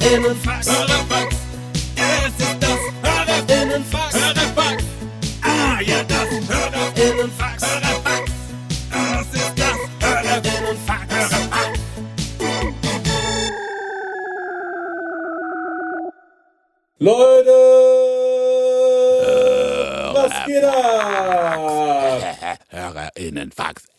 Hörerfax. Hörerfax. Es ist das Hörerinnenfax. Hörerfax. Ah, ja, das Hörerinnenfax. Hörerfax. Das ist das Hörerinnenfax. Hörerfax. Leute! was geht ab? Hörerinnenfax.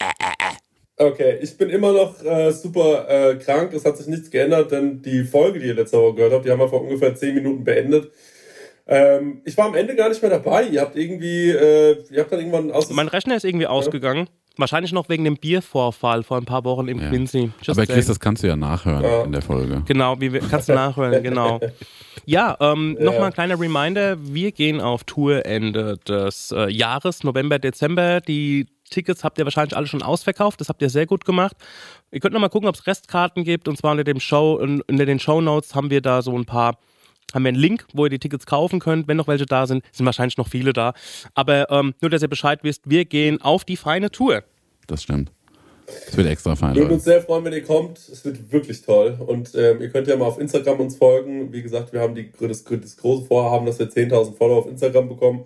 Okay, ich bin immer noch äh, super äh, krank. Es hat sich nichts geändert, denn die Folge, die ihr letzte Woche gehört habt, die haben wir vor ungefähr 10 Minuten beendet. Ähm, ich war am Ende gar nicht mehr dabei. Ihr habt irgendwie, äh, ihr habt dann irgendwann aus. Mein Rechner ist irgendwie ausgegangen. Wahrscheinlich noch wegen dem Biervorfall vor ein paar Wochen im Ja. Quincy. Just Aber Chris, saying. das kannst du ja nachhören Ja. in der Folge. Genau, wie wir, kannst du nachhören, genau. Ja, ähm, Ja. nochmal ein kleiner Reminder, wir gehen auf Tour Ende des äh, Jahres, November, Dezember. Die Tickets habt ihr wahrscheinlich alle schon ausverkauft, das habt ihr sehr gut gemacht. Ihr könnt nochmal gucken, ob es Restkarten gibt und zwar unter dem Show, in- unter den Show Notes haben wir da so ein paar haben wir einen Link, wo ihr die Tickets kaufen könnt. Wenn noch welche da sind, sind wahrscheinlich noch viele da. Aber ähm, nur, dass ihr Bescheid wisst, wir gehen auf die feine Tour. Das stimmt. Es wird extra fein, Würden Leute. uns sehr freuen, wenn ihr kommt. Es wird wirklich toll. Und ähm, ihr könnt ja mal auf Instagram uns folgen. Wie gesagt, wir haben die, das, das große Vorhaben, dass wir 10.000 Follower auf Instagram bekommen.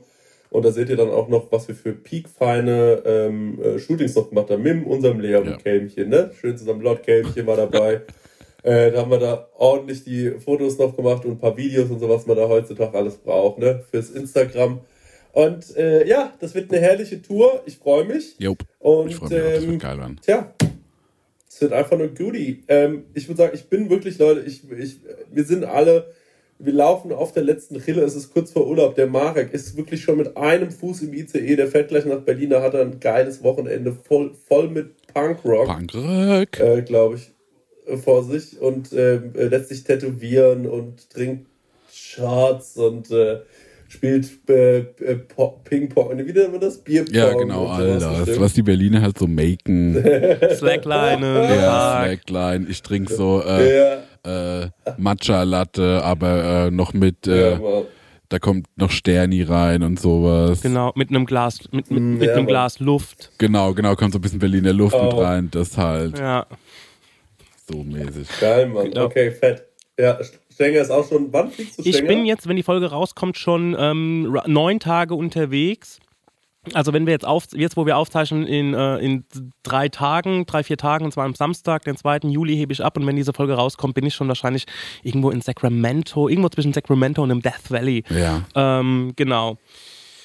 Und da seht ihr dann auch noch, was wir für peakfeine ähm, äh, Shootings noch gemacht haben. Mit unserem Leon Ja. Kälmchen, ne? Schön zusammen. Lord Kälmchen war dabei. äh, da haben wir da ordentlich die Fotos noch gemacht und ein paar Videos und so, was man da heutzutage alles braucht, ne? Fürs Instagram. Und äh, ja, das wird eine herrliche Tour. Ich freue mich. Jop. Und Ich freue mich auch, das ähm, wird geil werden. Tja, es wird einfach nur Goodie. Ähm, ich würde sagen, ich bin wirklich, Leute, ich, ich, wir sind alle, wir laufen auf der letzten Rille, es ist kurz vor Urlaub. Der Marek ist wirklich schon mit einem Fuß im ICE, der fährt gleich nach Berlin, da hat er ein geiles Wochenende voll, voll mit Punkrock, Punkrock. äh, glaube ich, äh, vor sich und ähm, äh, lässt sich tätowieren und trinkt Shots und äh, spielt äh, äh, Po- Ping-Pong, wie nennt man das? Bierpong. Ja, genau, Alter. bestimmt. Was die Berliner halt so maken. Slackline, ja, Park. Slackline. Ich trinke so äh, Ja, äh, Matcha-Latte, aber äh, noch mit, äh, da kommt noch Sterni rein und sowas. Genau, mit einem Glas, mit, mit, mit ja, einem. Glas Luft. Genau, genau, kommt so ein bisschen Berliner Luft mit Oh. rein. Das halt Ja. so mäßig. Geil, Mann. Genau. Okay, fett. Ja, Stenger ist auch schon. Wann fliegst du Ich Stenger? bin jetzt, wenn die Folge rauskommt, schon ähm, neun Tage unterwegs. Also wenn wir jetzt auf, jetzt wo wir aufzeichnen, in, äh, in drei Tagen, drei, vier Tagen, und zwar am Samstag, den 2. Juli hebe ich ab und wenn diese Folge rauskommt, bin ich schon wahrscheinlich irgendwo in Sacramento, irgendwo zwischen Sacramento und dem Death Valley. Ja. Ähm, genau.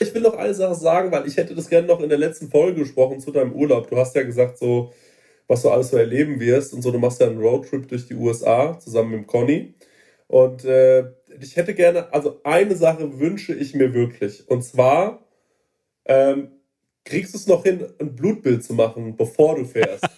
Ich will noch eine Sache sagen, weil ich hätte das gerne noch in der letzten Folge gesprochen zu deinem Urlaub. Du hast ja gesagt, so, was du alles so erleben wirst und so. Du machst ja einen Roadtrip durch die USA zusammen mit Conny. Und äh, ich hätte gerne, also eine Sache wünsche ich mir wirklich. Und zwar, ähm, kriegst du es noch hin, ein Blutbild zu machen, bevor du fährst?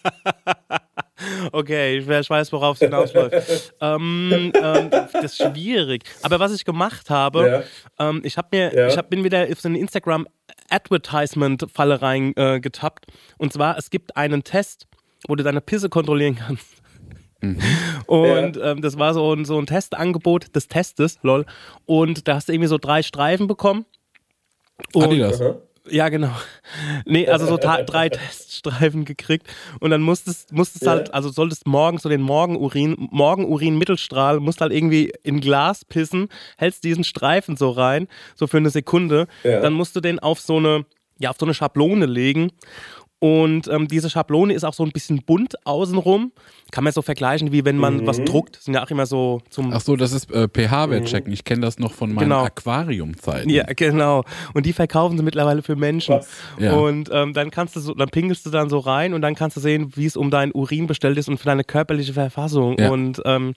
Okay, ich weiß- worauf es hinausläuft. ähm, ähm, das ist schwierig. Aber was ich gemacht habe, ähm, ich habe mir, Ja. ich hab, bin wieder auf so eine Instagram Advertisement-Falle reingetappt. Äh, getappt. und zwar, es gibt einen Test, wo du deine Pisse kontrollieren kannst. Und ähm, das war so ein, so ein Testangebot des Testes, lol. Und da hast du irgendwie so drei Streifen bekommen. Und, Adidas. Ja, genau. Nee, also so drei Teststreifen gekriegt. Und dann musstest, musstest Ja. halt, also solltest morgens so den Morgenurin, Morgenurin-Mittelstrahl, musst halt irgendwie in Glas pissen, hältst diesen Streifen so rein, so für eine Sekunde. Ja. Dann musst du den auf so eine, ja, auf so eine Schablone legen. Und ähm, diese Schablone ist auch so ein bisschen bunt außenrum. Kann man so vergleichen, wie wenn man Mhm. was druckt. Sind ja auch immer so zum Ach so, das ist äh, pH-Wert checken. Ich kenne das noch von meinen Genau. Aquariumzeiten. Ja, genau. Und die verkaufen sie mittlerweile für Menschen. Ja. Und ähm, dann kannst du so, dann pingelst du dann so rein und dann kannst du sehen, wie es um dein Urin bestellt ist und für deine körperliche Verfassung. Ja. Und ähm,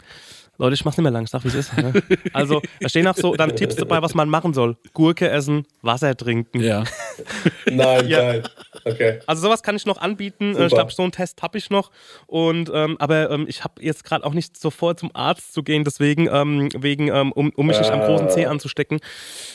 Leute, ich mach's nicht mehr lang, ich sag, wie es ist. Ne? Also, da stehen auch so dann Tipps dabei, was man machen soll. Gurke essen, Wasser trinken. Ja. Nein, Ja. geil. Okay. Also sowas kann ich noch anbieten. Super. Ich glaube, so einen Test habe ich noch. Und ähm, aber ähm, ich habe jetzt gerade auch nicht sofort zum Arzt zu gehen, deswegen ähm, wegen ähm, um, um mich nicht am großen Zeh Ah. anzustecken.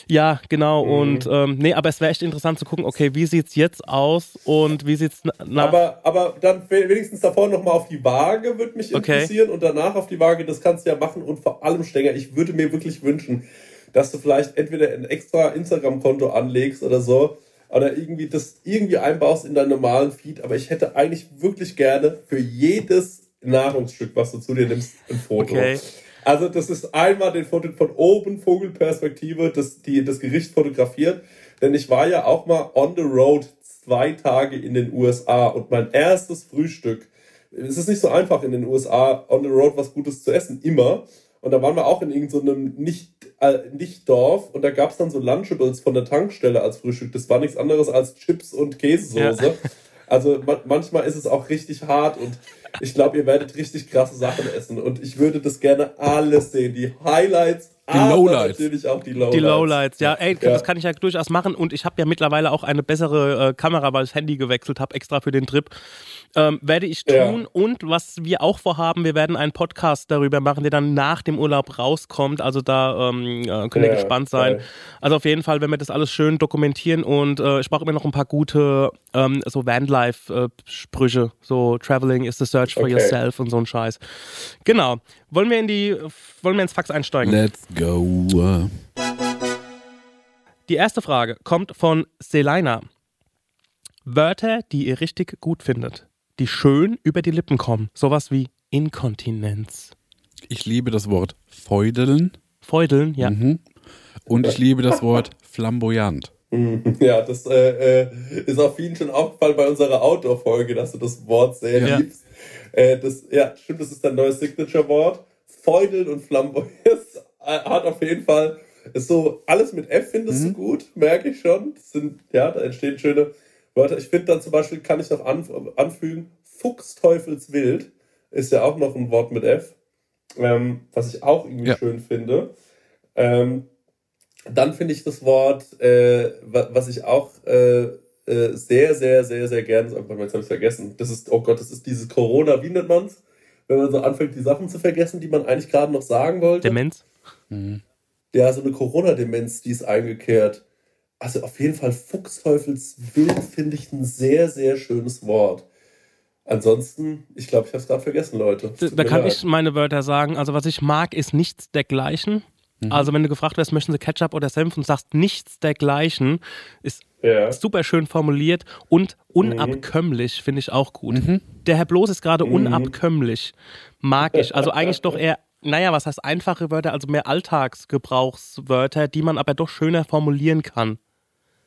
Ja, genau. Mhm. Und ähm, nee, aber es wäre echt interessant zu gucken. Okay, wie sieht's jetzt aus und wie sieht's na- nach? Aber, aber dann wenigstens davor nochmal auf die Waage, würde mich Okay. interessieren. Und danach auf die Waage, das kannst du ja machen. Und vor allem, Stenger, ich würde mir wirklich wünschen, dass du vielleicht entweder ein extra Instagram-Konto anlegst oder so. Oder irgendwie das irgendwie einbaust in deinen normalen Feed. Aber ich hätte eigentlich wirklich gerne für jedes Nahrungsstück, was du zu dir nimmst, ein Foto. Okay. Also das ist einmal den Foto von oben, Vogelperspektive, das, die, das Gericht fotografiert. Denn ich war ja auch mal on the road zwei Tage in den USA und mein erstes Frühstück, es ist nicht so einfach in den USA on the road was Gutes zu essen, immer. Und da waren wir auch in irgendeinem so nicht, äh, nicht Dorf und da gab es dann so Lunchables von der Tankstelle als Frühstück. Das war nichts anderes als Chips und Käsesoße. Ja. Also ma manchmal ist es auch richtig hart und ich glaube, ihr werdet richtig krasse Sachen essen und ich würde das gerne alles sehen. Die Highlights, Die Lowlights. natürlich auch die Lowlights. Die Lowlights, ja, ey, Ja. das kann ich ja durchaus machen und ich habe ja mittlerweile auch eine bessere äh, Kamera, weil ich das Handy gewechselt habe, extra für den Trip. Ähm, werde ich Ja. tun und was wir auch vorhaben, wir werden einen Podcast darüber machen, der dann nach dem Urlaub rauskommt. Also da ähm, äh, könnt ihr Ja, gespannt sein. geil. Also auf jeden Fall, wenn wir das alles schön dokumentieren und äh, ich brauche immer noch ein paar gute ähm, so Vanlife-Sprüche, so Traveling is the search for Okay. yourself und so ein Scheiß. Genau. Wollen wir in die, wollen wir ins Fax einsteigen? Let's go. Die erste Frage kommt von Selina. Wörter, die ihr richtig gut findet, die schön über die Lippen kommen. Sowas wie Inkontinenz. Ich liebe das Wort feudeln Feudeln, ja. mhm. und ich liebe das Wort flamboyant. Ja, das äh, äh, ist auch vielen schon aufgefallen bei unserer Outdoor-Folge, dass du das Wort sehr Ja. liebst. Äh, das, ja, stimmt, das ist dein neues Signature-Wort. Feudeln und Flamboyant hat auf jeden Fall, ist so, alles mit F findest du gut, merke ich schon. Das sind, ja, da entstehen schöne Wörter. Ich finde dann zum Beispiel, kann ich noch an, anfügen, Fuchsteufelswild ist ja auch noch ein Wort mit F, ähm, was ich auch irgendwie Ja. schön finde. Ähm, dann finde ich das Wort, äh, wa- was ich auch äh, äh, sehr, sehr, sehr, sehr gerne, oh jetzt habe ich vergessen. Das ist, oh Gott, das ist dieses Corona, wie nennt man es? Wenn man so anfängt, die Sachen zu vergessen, die man eigentlich gerade noch sagen wollte. Demenz. Ja, so eine Corona-Demenz, die ist eingekehrt. Also auf jeden Fall Fuchsteufelswild finde ich ein sehr, sehr schönes Wort. Ansonsten, ich glaube, ich habe es gerade vergessen, Leute. Da, Tut da kann leid. ich meine Wörter sagen. Also was ich mag, ist nichts dergleichen. Mhm. Also wenn du gefragt wirst, möchten sie Ketchup oder Senf und sagst nichts dergleichen, ist Ja. super schön formuliert und Mhm. unabkömmlich finde ich auch gut. Der Herr Bloß ist gerade unabkömmlich. Mag ich. Also eigentlich doch eher, naja, was heißt einfache Wörter, also mehr Alltagsgebrauchswörter, die man aber doch schöner formulieren kann.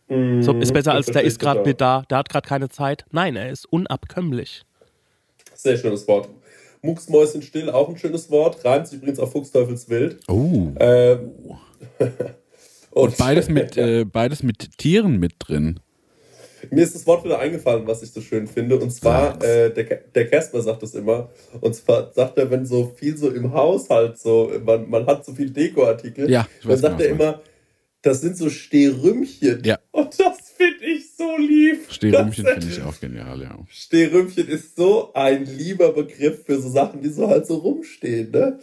So ist besser als der ist gerade nicht da, der hat gerade keine Zeit. Nein, er ist unabkömmlich. Sehr schönes Wort. Mucksmäuschen still, auch ein schönes Wort. Reimt sich übrigens auf Fuchsteufelswild. Oh. Ähm, Und beides mit, äh, beides mit Tieren mit drin. Mir ist das Wort wieder eingefallen, was ich so schön finde. Und zwar, äh, der, Casper sagt das immer. Und zwar sagt er, wenn so viel so im Haushalt so, man, man hat so viel Dekoartikel, Ja, dann sagt genau, er immer, das sind so Stehrümchen. Ja. Und das finde ich so lieb. Stehrümchen Das- finde ich auch genial, ja. Stehrümchen ist so ein lieber Begriff für so Sachen, die so halt so rumstehen, ne?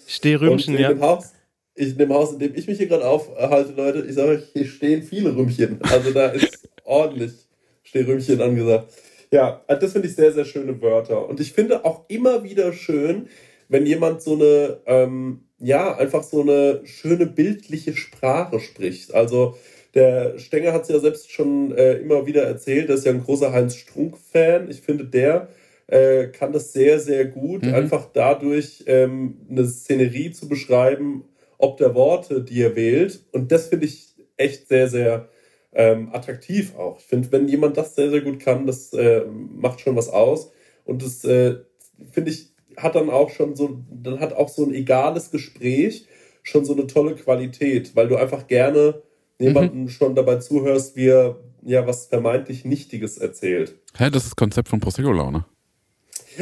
In ja. dem Haus, in dem Haus, in dem ich mich hier gerade aufhalte, Leute, ich sage euch, hier stehen viele Rümmchen. Also da ist ordentlich Stehrümchen angesagt. Ja, das finde ich sehr, sehr schöne Wörter. Und ich finde auch immer wieder schön, wenn jemand so eine, ähm, ja, einfach so eine schöne bildliche Sprache spricht. Also der Stenger hat es ja selbst schon äh, immer wieder erzählt, er ist ja ein großer Heinz Strunk-Fan. Ich finde, der äh, kann das sehr, sehr gut, Mhm. einfach dadurch ähm, eine Szenerie zu beschreiben, ob der Worte, die er wählt. Und das finde ich echt sehr, sehr ähm, attraktiv auch. Ich finde, wenn jemand das sehr, sehr gut kann, das äh, macht schon was aus. Und das äh, finde ich, hat dann auch schon so, dann hat auch so ein egales Gespräch schon so eine tolle Qualität, weil du einfach gerne jemanden schon dabei zuhörst, wie er ja was vermeintlich Nichtiges erzählt. Hä, das ist das Konzept von Prosecco-Laune.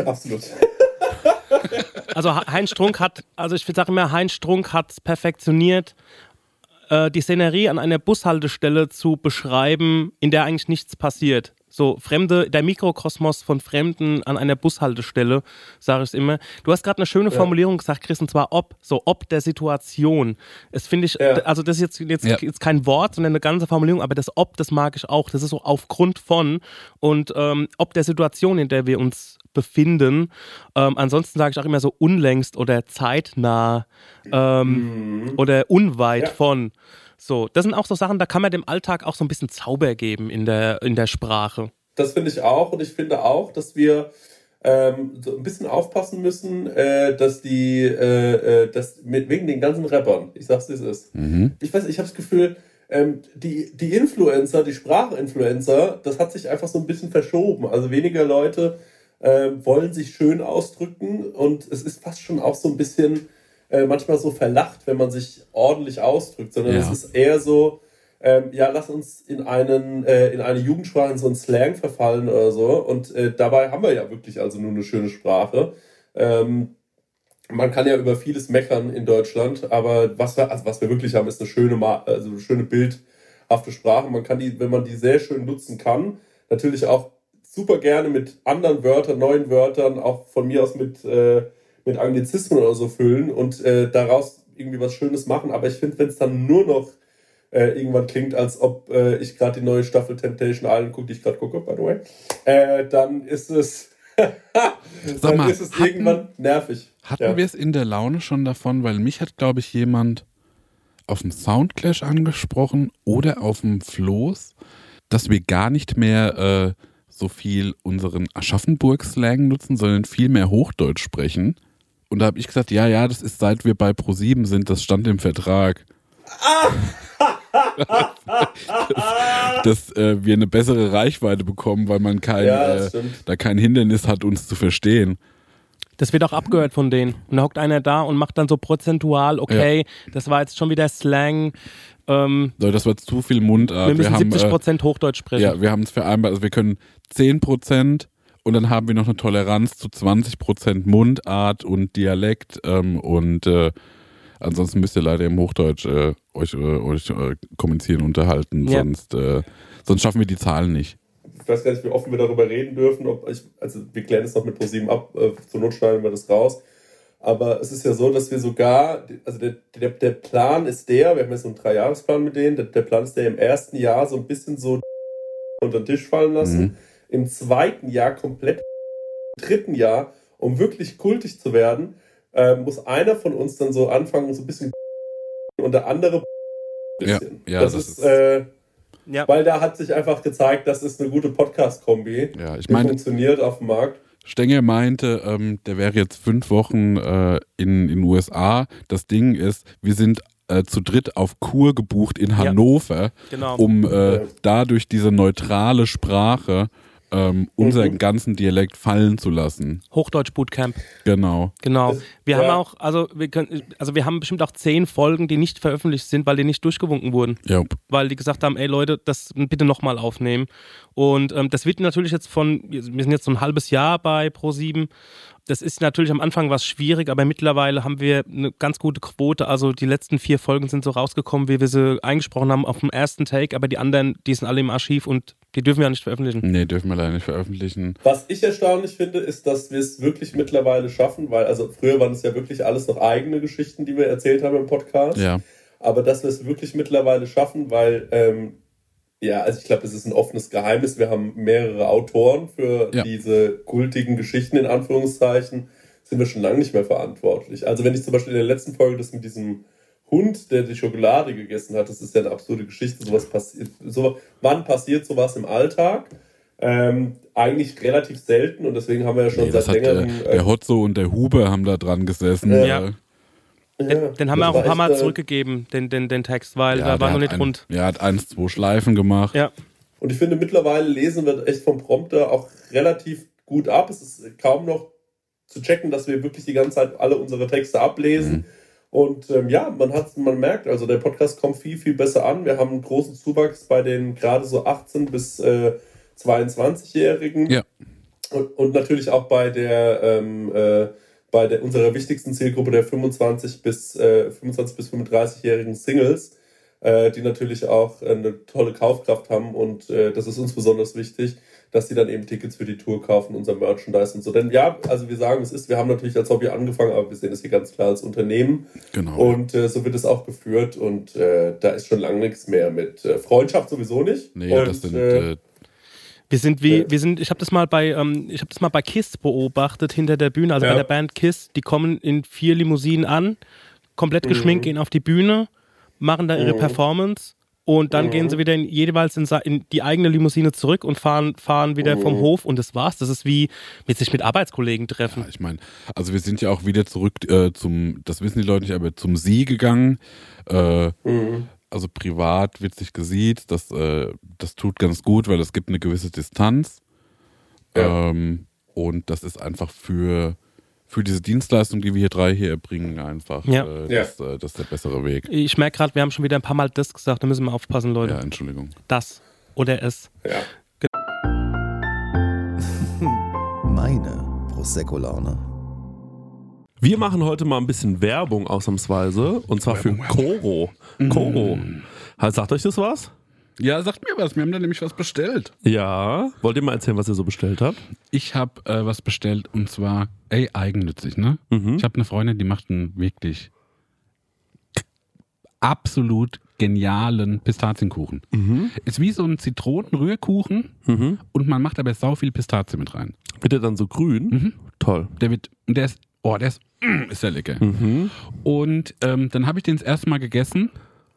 Absolut. Also Heinz Strunk hat, also ich sage immer, Heinz Strunk hat es perfektioniert, äh, die Szenerie an einer Bushaltestelle zu beschreiben, in der eigentlich nichts passiert. So Fremde, der Mikrokosmos von Fremden an einer Bushaltestelle, sage ich immer. Du hast gerade eine schöne Formulierung gesagt, Chris, und zwar ob, so ob der Situation. Es finde ich, Ja. also das ist jetzt, jetzt, Ja. jetzt kein Wort, sondern eine ganze Formulierung, aber das ob, das mag ich auch. Das ist so aufgrund von und ähm, ob der Situation, in der wir uns befinden. Ähm, ansonsten sage ich auch immer so unlängst oder zeitnah ähm, oder unweit Ja. von. So, das sind auch so Sachen, da kann man dem Alltag auch so ein bisschen Zauber geben in der, in der Sprache. Das finde ich auch. Und ich finde auch, dass wir ähm, so ein bisschen aufpassen müssen, äh, dass die, äh, äh, dass mit, wegen den ganzen Rappern, ich sag's, wie es ist. Mhm. Ich weiß, ich habe das Gefühl, ähm, die, die Influencer, die Sprachinfluencer, das hat sich einfach so ein bisschen verschoben. Also weniger Leute ähm, wollen sich schön ausdrücken und es ist fast schon auch so ein bisschen äh, manchmal so verlacht, wenn man sich ordentlich ausdrückt, sondern Ja. es ist eher so, ähm, ja, lass uns in einen äh, in eine Jugendsprache, in so einen Slang verfallen oder so. Und äh, dabei haben wir ja wirklich also nur eine schöne Sprache. Ähm, man kann ja über vieles meckern in Deutschland, aber was wir, also was wir wirklich haben, ist eine schöne, Ma- also eine schöne bildhafte Sprache. Man kann die, wenn man die sehr schön nutzen kann, natürlich auch super gerne mit anderen Wörtern, neuen Wörtern, auch von mir aus mit, äh, mit Anglizismen oder so füllen und äh, daraus irgendwie was Schönes machen. Aber ich finde, wenn es dann nur noch äh, irgendwann klingt, als ob äh, ich gerade die neue Staffel Temptation Island gucke, die ich gerade gucke, by the way, äh, dann ist es, dann mal, ist es hatten- irgendwann nervig. Hatten Ja. wir es in der Laune schon davon, weil mich hat, glaube ich, jemand auf dem Soundclash angesprochen oder auf dem Floß, dass wir gar nicht mehr äh, so viel unseren Aschaffenburg-Slang nutzen, sondern viel mehr Hochdeutsch sprechen. Und da habe ich gesagt, ja, ja, das ist seit wir bei Pro7 sind, das stand im Vertrag. dass äh, wir eine bessere Reichweite bekommen, weil man kein, Ja, äh, da kein Hindernis hat, uns zu verstehen. Das wird auch abgehört von denen. Und da hockt einer da und macht dann so prozentual, okay, das war jetzt schon wieder Slang. Ähm, So, das war zu viel Mundart. wir müssen haben, 70 äh, Prozent Hochdeutsch sprechen. Ja, wir haben es vereinbart. Also wir können 10% und dann haben wir noch eine Toleranz zu 20% Mundart und Dialekt. Ähm, und äh, ansonsten müsst ihr leider im Hochdeutsch äh, euch, äh, euch äh, kommunizieren, unterhalten. Ja. Sonst, äh, sonst schaffen wir die Zahlen nicht. Ich weiß gar nicht, wie offen wir darüber reden dürfen. Ob ich, also wir klären es noch mit ProSieben ab, äh, zur Not schneiden wir das raus. Aber es ist ja so, dass wir sogar, also der, der, der Plan ist der, wir haben jetzt so einen Dreijahresplan mit denen, der, der Plan ist der im ersten Jahr so ein bisschen so unter den Tisch fallen lassen, Mhm. Im zweiten Jahr komplett, im dritten Jahr, um wirklich kultig zu werden, äh, muss einer von uns dann so anfangen, so ein bisschen und der andere ein Ja, bisschen. ja, das, das ist, ist- äh, Ja. weil da hat sich einfach gezeigt, das ist eine gute Podcast-Kombi. Ja, ich Die meine, funktioniert auf dem Markt. Stenger meinte, ähm, der wäre jetzt fünf Wochen äh, in den USA. Das Ding ist, wir sind äh, zu dritt auf Kur gebucht in Hannover, Genau. um äh, Ja. dadurch diese neutrale Sprache ähm, unseren Mhm. ganzen Dialekt fallen zu lassen. Hochdeutsch Bootcamp. Genau. Genau. Wir ja. haben auch, also wir können, also wir haben bestimmt auch zehn Folgen, die nicht veröffentlicht sind, weil die nicht durchgewunken wurden. Ja. Weil die gesagt haben, ey Leute, das bitte nochmal aufnehmen. Und ähm, das wird natürlich jetzt von, wir sind jetzt so ein halbes Jahr bei Pro7. Das ist natürlich am Anfang was schwierig, aber mittlerweile haben wir eine ganz gute Quote. Also die letzten vier Folgen sind so rausgekommen, wie wir sie eingesprochen haben auf dem ersten Take, aber die anderen, die sind alle im Archiv und die dürfen wir ja nicht veröffentlichen. Nee, dürfen wir leider nicht veröffentlichen. Was ich erstaunlich finde, ist, dass wir es wirklich mittlerweile schaffen, weil also früher waren es ja wirklich alles noch eigene Geschichten, die wir erzählt haben im Podcast. Ja. Aber dass wir es wirklich mittlerweile schaffen, weil ähm, ja, also ich glaube, es ist ein offenes Geheimnis. Wir haben mehrere Autoren für Ja. diese kultigen Geschichten in Anführungszeichen. Sind wir schon lange nicht mehr verantwortlich. Also wenn ich zum Beispiel in der letzten Folge das mit diesem Hund, der die Schokolade gegessen hat, das ist ja eine absurde Geschichte. Sowas passiert. So, wann passiert sowas im Alltag? Ähm, eigentlich relativ selten und deswegen haben wir ja schon Nee, das seit hat der, längerem. äh, der Hotzo und der Huber haben da dran gesessen. Ja. Äh, Den, den haben wir auch ein paar Mal äh, zurückgegeben, den, den, den Text, weil ja, da war noch nicht ein, rund. Ja, hat eins, zwei Schleifen gemacht. Ja. Und ich finde, mittlerweile lesen wir echt vom Prompter auch relativ gut ab. Es ist kaum noch zu checken, dass wir wirklich die ganze Zeit alle unsere Texte ablesen. Mhm. Und ähm, ja, man hat, man merkt, also der Podcast kommt viel, viel besser an. Wir haben einen großen Zuwachs bei den gerade so 18 bis äh, 22-Jährigen. Ja. Und, und natürlich auch bei der, ähm, äh, bei der unserer wichtigsten Zielgruppe der 25 bis, äh, 25 bis 35-jährigen Singles, äh, die natürlich auch eine tolle Kaufkraft haben und äh, das ist uns besonders wichtig, dass die dann eben Tickets für die Tour kaufen, unser Merchandise und so. Denn ja, also wir sagen, es ist, wir haben natürlich als Hobby angefangen, aber wir sehen es hier ganz klar als Unternehmen Genau. und äh, so wird es auch geführt und äh, da ist schon lange nichts mehr mit äh, Freundschaft sowieso nicht. nee, und, das sind äh, äh, Wir sind wie, wir sind, ich habe das mal bei, ähm, ich habe das mal bei Kiss beobachtet hinter der Bühne, also Ja. bei der Band Kiss, die kommen in vier Limousinen an, komplett geschminkt, gehen auf die Bühne, machen da ihre Mhm. Performance Und dann gehen sie wieder in, jeweils in, in die eigene Limousine zurück und fahren, fahren wieder vom Hof und das war's. Das ist wie mit sich mit Arbeitskollegen treffen. Ja, ich meine, also wir sind ja auch wieder zurück äh, zum, das wissen die Leute nicht, aber zum See gegangen. Äh, Also privat wird sich gesiezt, das, äh, das tut ganz gut, weil es gibt eine gewisse Distanz. Ja. Ähm, und das ist einfach für, für diese Dienstleistung, die wir hier drei hier erbringen, einfach Ja. äh, Ja. das, äh, das ist der bessere Weg. Ich merke gerade, wir haben schon wieder ein paar Mal das gesagt, da müssen wir aufpassen, Leute. Ja, Entschuldigung. Das oder es. Ja. Meine Prosecco-Laune. Wir machen heute mal ein bisschen Werbung ausnahmsweise und zwar für Koro. Koro. Halt, Sagt euch das was? Ja, sagt mir was, wir haben da nämlich was bestellt. Ja. Wollt ihr mal erzählen, was ihr so bestellt habt? Ich habe äh, was bestellt und zwar, ey, eigennützig, ne? Mhm. Ich habe eine Freundin, die macht einen wirklich absolut genialen Pistazienkuchen. Ist wie so ein Zitronenrührkuchen Mhm. und man macht aber sau viel Pistazie mit rein. Wird der dann so grün? Toll. Der wird, und der ist, oh, der ist, mm, ist ja lecker. Mhm. Und ähm, dann habe ich den das erste Mal gegessen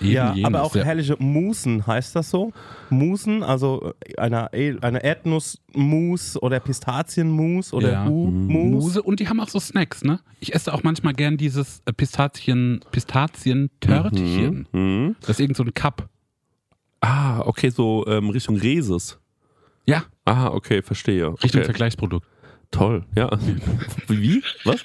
Eben Ja, jenes, aber auch ja. herrliche Musen, heißt das so? Musen, also äh, eine, eine Erdnussmus oder Pistazienmus oder Ja. Hu-Mus. Muse und die haben auch so Snacks, ne? Ich esse auch manchmal gern dieses äh, Pistazien, Pistazien-Törtchen. Mhm. Das ist irgend so ein Cup. Ah, okay, so ähm, Richtung Reses. Ja, Ah, okay, verstehe. Richtung okay. Vergleichsprodukt. Toll, ja. Wie? Was?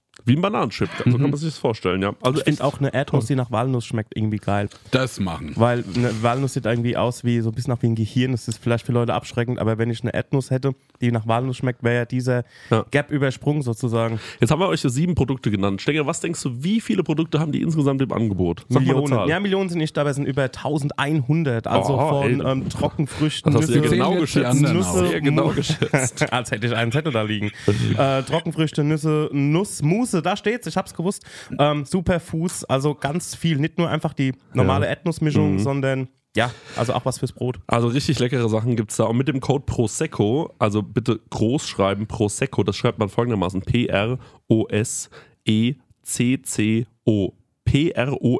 Wie ein Bananenchip. So kann man sich das vorstellen, ja. Also ich finde auch eine Erdnuss, die nach Walnuss schmeckt, irgendwie geil. Das machen. Weil eine Walnuss sieht irgendwie aus wie so ein bisschen nach wie ein Gehirn. Das ist vielleicht für Leute abschreckend, aber wenn ich eine Erdnuss hätte, die nach Walnuss schmeckt, wäre ja dieser Ja. Gap übersprungen sozusagen. Jetzt haben wir euch ja sieben Produkte genannt. Stenger, was denkst du, wie viele Produkte haben die insgesamt im Angebot? Sag Millionen. Ja, Millionen sind nicht dabei, es sind über 1100. Also Oh, von ähm, Trockenfrüchten, Das hast Nüsse- genau geschätzt. Nüsse, genau Mu- geschätzt. Als hätte ich einen Zettel da liegen. äh, Trockenfrüchte, Nüsse, Nuss, Mousse, da steht's, ich hab's gewusst. Ähm, Superfuß, also ganz viel. Nicht nur einfach die normale Ja. Erdnussmischung, Mhm. sondern Ja, also auch was fürs Brot. Also richtig leckere Sachen gibt es da. Und mit dem Code Prosecco, also bitte groß schreiben, Prosecco, das schreibt man folgendermaßen: P-R-O-S-E-C-C-O. P-R-O-S-E-C-C-O.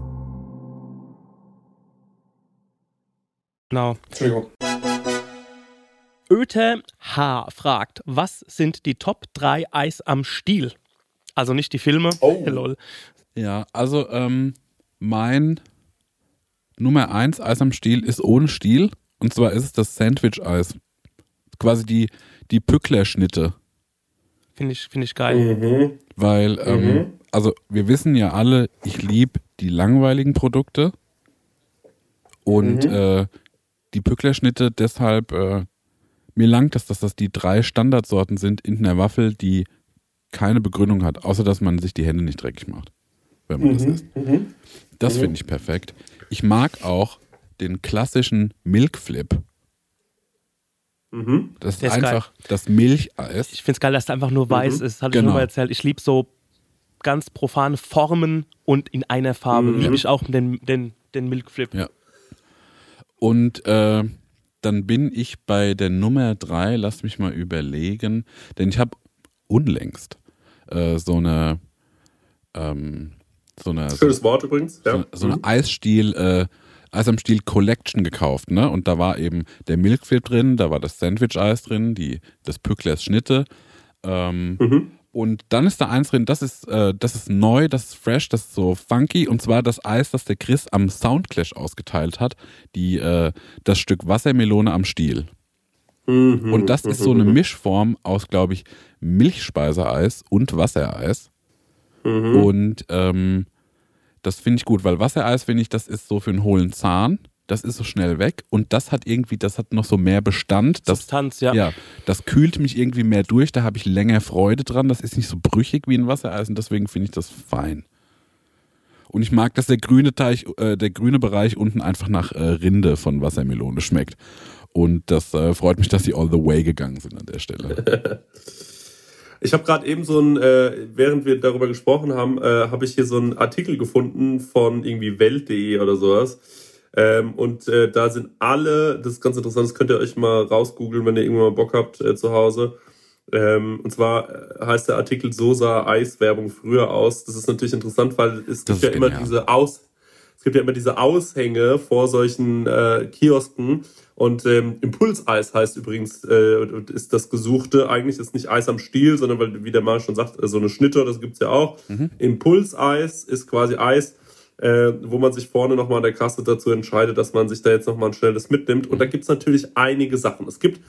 Genau. Entschuldigung. Öte H. fragt, was sind die Top 3 Eis am Stiel? Also nicht die Filme. Oh. Lol. Ja, also ähm, mein Nummer 1 Eis am Stiel ist ohne Stiel. Und zwar ist es das Sandwich-Eis. Quasi die, die Pückler-Schnitte. Finde ich, find ich geil. Mhm. Weil, ähm, also wir wissen ja alle, ich liebe die langweiligen Produkte. Und äh, die Pückler-Schnitte deshalb, äh, mir langt das, dass das die drei Standardsorten sind in einer Waffel, die keine Begründung hat, außer dass man sich die Hände nicht dreckig macht, wenn man das isst. Mhm. Das finde ich perfekt. Ich mag auch den klassischen Milkflip. Mhm. Das ist Der ist geil. einfach das Milcheis. Ich finde es geil, dass der einfach nur weiß ist. Hatte ich Genau. schon mal erzählt. Ich liebe so ganz profane Formen und in einer Farbe. Liebe ich auch den, den, den Milkflip. Ja. Und äh, dann bin ich bei der Nummer drei, lass mich mal überlegen, denn ich habe unlängst äh, so eine ähm, so eine, so, Schönes Wort übrigens. Ja. so, so eine Eisstiel, äh, Eis am Stiel Collection gekauft, ne? Und da war eben der Milkflip drin, da war das Sandwich-Eis drin, die, das Pücklers Schnitte. Ähm, Mhm. Und dann ist da eins drin, das ist, äh, das ist neu, das ist fresh, das ist so funky. Und zwar das Eis, das der Chris am Soundclash ausgeteilt hat. Die, äh, das Stück Wassermelone am Stiel. Mhm. Und das ist so eine Mischform aus, glaube ich, Milchspeiseeis und Wassereis. Mhm. Und ähm, das finde ich gut, weil Wassereis, finde ich, das ist so für einen hohlen Zahn. Das ist so schnell weg. Und das hat irgendwie, das hat noch so mehr Bestand. Das, Substanz, ja. ja, das kühlt mich irgendwie mehr durch, da habe ich länger Freude dran. Das ist nicht so brüchig wie ein Wassereis und deswegen finde ich das fein. Und ich mag, dass der grüne Teich, äh, der grüne Bereich unten einfach nach äh, Rinde von Wassermelone schmeckt. Und das äh, freut mich, dass sie all the way gegangen sind an der Stelle. Ich habe gerade eben so ein, äh, während wir darüber gesprochen haben, äh, habe ich hier so einen Artikel gefunden von irgendwie Welt.de oder sowas. Ähm, und äh, da sind alle, das ist ganz interessant, das könnt ihr euch mal rausgoogeln, wenn ihr irgendwann mal Bock habt äh, zu Hause. Ähm, und zwar äh, heißt der Artikel So sah Eiswerbung früher aus. Das ist natürlich interessant, weil es Das gibt ja immer genial. diese Aus, es gibt ja immer diese Aushänge vor solchen äh, Kiosken und ähm, Impulseis heißt übrigens, äh, ist das Gesuchte. Eigentlich ist nicht Eis am Stiel, sondern weil, wie der Mann schon sagt, äh, so eine Schnitte, das gibt's ja auch. Impulseis ist quasi Eis, äh, wo man sich vorne nochmal an der Kasse dazu entscheidet, dass man sich da jetzt nochmal ein schnelles mitnimmt. Und da gibt's natürlich einige Sachen. Es gibt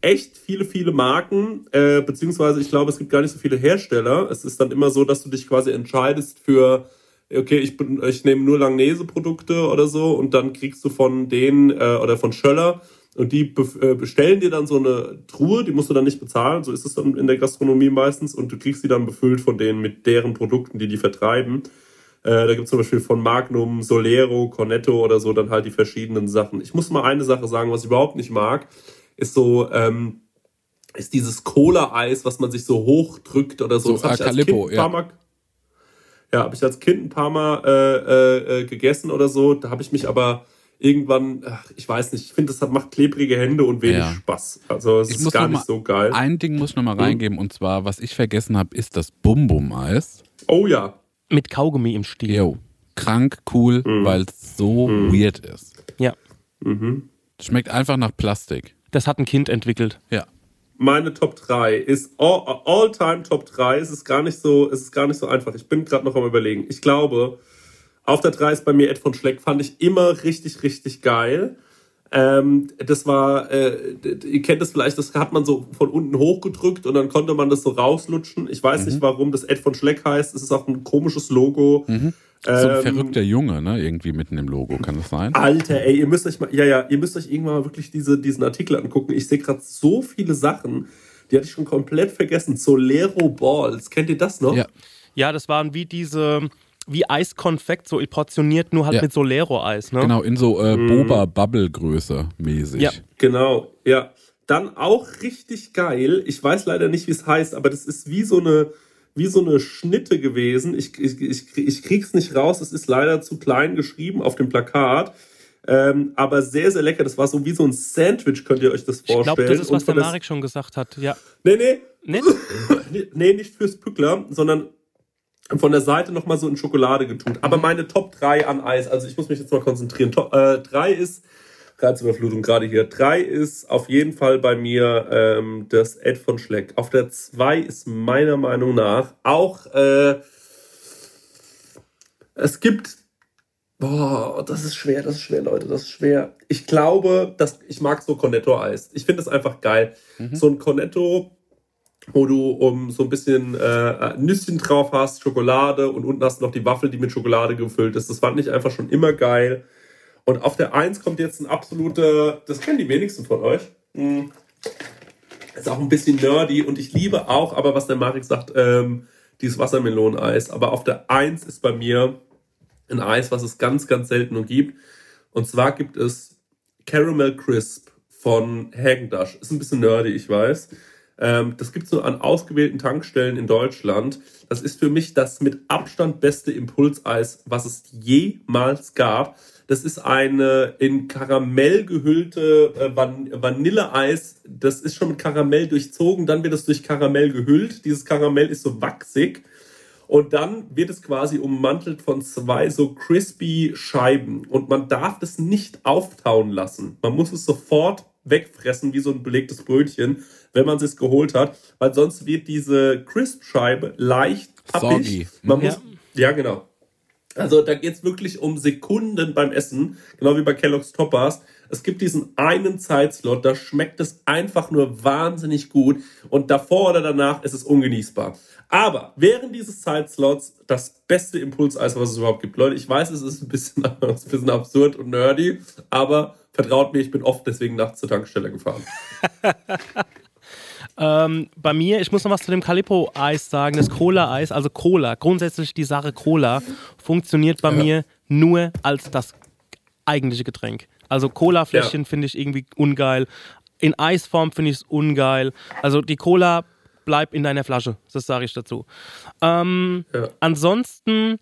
echt viele, viele Marken, äh, beziehungsweise ich glaube, es gibt gar nicht so viele Hersteller. Es ist dann immer so, dass du dich quasi entscheidest für okay, ich, bin- ich nehme nur Langnese-Produkte oder so und dann kriegst du von denen äh, oder von Schöller und die äh, bestellen dir dann so eine Truhe, die musst du dann nicht bezahlen, so ist es dann in der Gastronomie meistens und du kriegst sie dann befüllt von denen mit deren Produkten, die die vertreiben. Äh, da gibt es zum Beispiel von Magnum, Solero, Cornetto oder so dann halt die verschiedenen Sachen. Ich muss mal eine Sache sagen, was ich überhaupt nicht mag, ist so, ähm, ist dieses Cola-Eis, was man sich so hochdrückt oder so. So, das hab ah, ich paar Mal ja, habe ich als Kind ein paar Mal äh, äh, äh, gegessen oder so. Da habe ich mich aber irgendwann, ach, ich weiß nicht, ich finde, das hat, macht klebrige Hände und wenig Ja. Spaß. Also es Ich ist gar nicht mal- so geil. Ein Ding muss ich nochmal reingeben und zwar, was ich vergessen habe, ist das Bum-Bum-Eis. Oh ja. Mit Kaugummi im Stiel. Jo, krank cool, weil es so weird ist. Ja. Mhm. Schmeckt einfach nach Plastik. Das hat ein Kind entwickelt. Ja. Meine Top 3 ist all- all-time Top 3. Es ist gar nicht so, es ist gar nicht so einfach. Ich bin gerade noch am überlegen. Ich glaube, auf der 3 ist bei mir Ed von Schleck, fand ich immer richtig, richtig geil. Ähm, das war, äh, ihr kennt das vielleicht, das hat man so von unten hochgedrückt und dann konnte man das so rauslutschen. Ich weiß nicht, warum das Ed von Schleck heißt. Es ist auch ein komisches Logo. So ein Ähm, verrückter Junge, ne? Irgendwie mitten im Logo, kann das sein? Alter, ey, ihr müsst euch mal, ja, ja, ihr müsst euch irgendwann mal wirklich diese, diesen Artikel angucken. Ich sehe gerade so viele Sachen, die hatte ich schon komplett vergessen. Solero Balls, kennt ihr das noch? Ja. Ja, das waren wie diese, wie Eiskonfekt, so portioniert, nur halt Ja. mit Solero-Eis. Ne? Genau, in so äh, Boba-Bubble-Größe mäßig. Ja. Genau, ja. Dann auch richtig geil. Ich weiß leider nicht, wie es heißt, aber das ist wie so eine, wie so eine Schnitte gewesen. Ich, ich, ich, ich krieg's nicht raus. Es ist leider zu klein geschrieben auf dem Plakat. Ähm, aber sehr, sehr lecker. Das war so wie so ein Sandwich, könnt ihr euch das Ich vorstellen. glaube, das ist, was der Marek schon gesagt hat. Ja. Nee, nee. Ne? Nee, nicht fürs Pückler, sondern von der Seite nochmal so in Schokolade getut. Aber meine Top 3 an Eis, also ich muss mich jetzt mal konzentrieren. Top, äh, 3 ist, Reizüberflutung gerade hier, 3 ist auf jeden Fall bei mir ähm, das Ed von Schleck. Auf der 2 ist meiner Meinung nach auch, äh, es gibt, boah, das ist schwer, das ist schwer, Leute, das ist schwer. Ich glaube, dass ich mag so Cornetto-Eis. Ich finde es einfach geil. So ein Cornetto wo du um so ein bisschen äh, Nüsschen drauf hast, Schokolade und unten hast du noch die Waffel, die mit Schokolade gefüllt ist. Das fand ich einfach schon immer geil. Und auf der 1 kommt jetzt ein absoluter, das kennen die wenigsten von euch. Hm. Ist auch ein bisschen nerdy und ich liebe auch, aber was der Marek sagt, ähm, dieses Wassermeloneneis. Aber auf der 1 ist bei mir ein Eis, was es ganz, ganz selten nur gibt. Und zwar gibt es Caramel Crisp von Häagen-Dazs. Ist ein bisschen nerdy, ich weiß. Ähm, das gibt es nur an ausgewählten Tankstellen in Deutschland. Das ist für mich das mit Abstand beste Impulseis, was es jemals gab. Das ist eine in Karamell gehüllte äh, Van Vanilleeis. Das ist schon mit Karamell durchzogen, dann wird es durch Karamell gehüllt. Dieses Karamell ist so wachsig. Und dann wird es quasi ummantelt von zwei so crispy Scheiben. Und man darf das nicht auftauen lassen. Man muss es sofort wegfressen, wie so ein belegtes Brötchen, wenn man es sich geholt hat. Weil sonst wird diese Crisp-Scheibe leicht happig. Man Ja. muss, ja, genau. Also da geht es wirklich um Sekunden beim Essen, genau wie bei Kellogg's Toppers. Es gibt diesen einen Zeitslot, da schmeckt es einfach nur wahnsinnig gut und davor oder danach ist es ungenießbar. Aber während dieses Zeitslots das beste Impulseis, was es überhaupt gibt. Leute, ich weiß, es ist ein bisschen, es ist ein bisschen absurd und nerdy, aber vertraut mir, ich bin oft deswegen nachts zur Tankstelle gefahren. Ähm, bei mir, ich muss noch was zu dem Calippo-Eis sagen, das Cola-Eis, also Cola, grundsätzlich die Sache Cola funktioniert bei Ja. mir nur als das eigentliche Getränk. Also Cola-Fläschchen finde ich irgendwie ungeil. In Eisform finde ich es ungeil. Also die Cola bleibt in deiner Flasche, das sage ich dazu. Ähm, Ja. Ansonsten,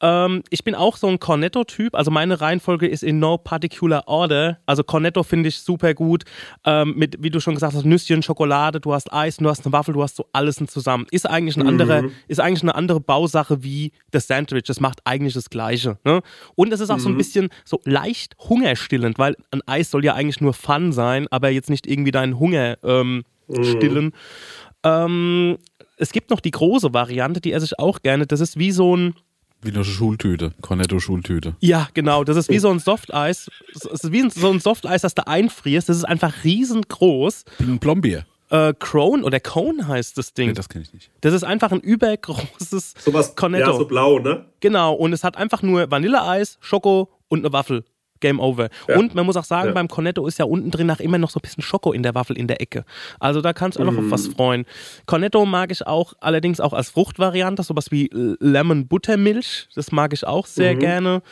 ähm, ich bin auch so ein Cornetto-Typ. Also meine Reihenfolge ist in no particular order. Also Cornetto finde ich super gut. Ähm, mit, wie du schon gesagt hast, Nüsschen, Schokolade, du hast Eis, du hast eine Waffel, du hast so alles zusammen. Ist eigentlich eine andere, ist eigentlich eine andere Bausache wie das Sandwich. Das macht eigentlich das Gleiche. Ne? Und es ist auch so ein bisschen so leicht hungerstillend, weil ein Eis soll ja eigentlich nur Fun sein, aber jetzt nicht irgendwie deinen Hunger ähm, stillen. Ähm, es gibt noch die große Variante, die esse ich auch gerne. Das ist wie so ein, Wie eine Schultüte, Cornetto-Schultüte. ja, genau, das ist wie so ein Softeis. Es ist wie so ein Softeis, das du einfrierst. Das ist einfach riesengroß. Ein Plombier. Äh, Crone oder Cone heißt das Ding. Nee, das kenne ich nicht. Das ist einfach ein übergroßes Sowas, Cornetto. ja, so blau, ne? Genau, und es hat einfach nur Vanilleeis, Schoko und eine Waffel. Game over. Ja. Und man muss auch sagen, Ja. beim Cornetto ist ja unten drin nach immer noch so ein bisschen Schoko in der Waffel in der Ecke. Also da kannst du auch noch auf was Mm. freuen. Cornetto mag ich auch, allerdings auch als Fruchtvariante, sowas wie Lemon Buttermilch. Das mag ich auch sehr gerne.